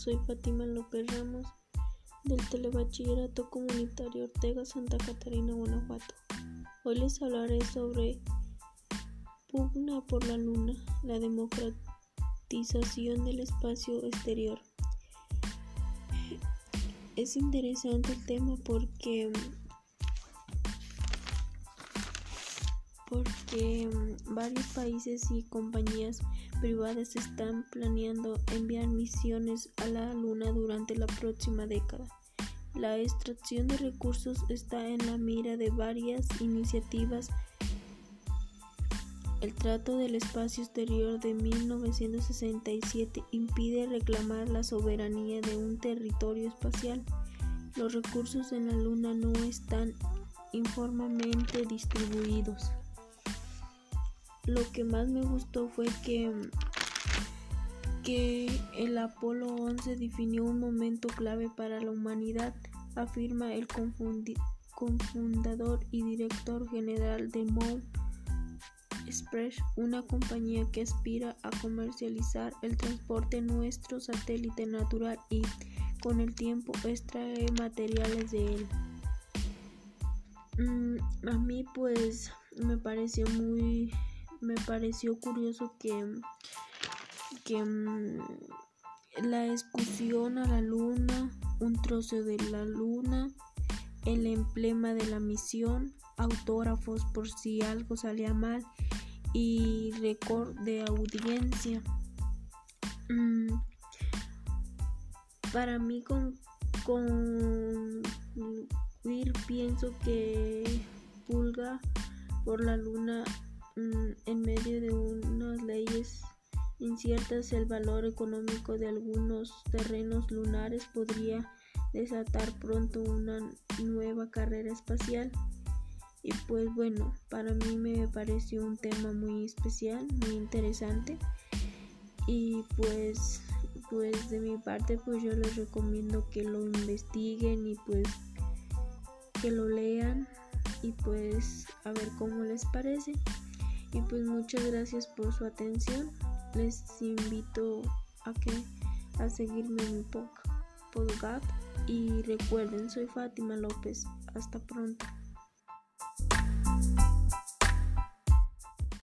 soy Fátima López Ramos del Telebachillerato Comunitario Ortega Santa Catarina, Guanajuato. Hoy les hablaré sobre Pugna por la Luna, la democratización del espacio exterior. Es interesante el tema porque porque varios países y compañías privadas están planeando enviar misiones a la Luna durante la próxima década. La extracción de recursos está en la mira de varias iniciativas. El Trato del Espacio Exterior de 1967 impide reclamar la soberanía de un territorio espacial. Los recursos en la Luna no están informalmente distribuidos lo que más me gustó fue que, que el Apolo 11 definió un momento clave para la humanidad, afirma el cofundador y director general de Moon Express, una compañía que aspira a comercializar el transporte nuestro satélite natural y con el tiempo extrae materiales de él. Mm, a mí pues me pareció muy me pareció curioso que, que mm, la excursión a la luna, un trozo de la luna, el emblema de la misión, autógrafos por si algo salía mal y récord de audiencia. Mm, para mí con, con pienso que Pulga por la luna en medio de unas leyes inciertas el valor económico de algunos terrenos lunares podría desatar pronto una nueva carrera espacial. Y pues bueno, para mí me pareció un tema muy especial, muy interesante. Y pues pues de mi parte pues yo les recomiendo que lo investiguen y pues que lo lean y pues a ver cómo les parece. Y pues muchas gracias por su atención. Les invito a que a seguirme en mi podcast y recuerden, soy Fátima López. Hasta pronto.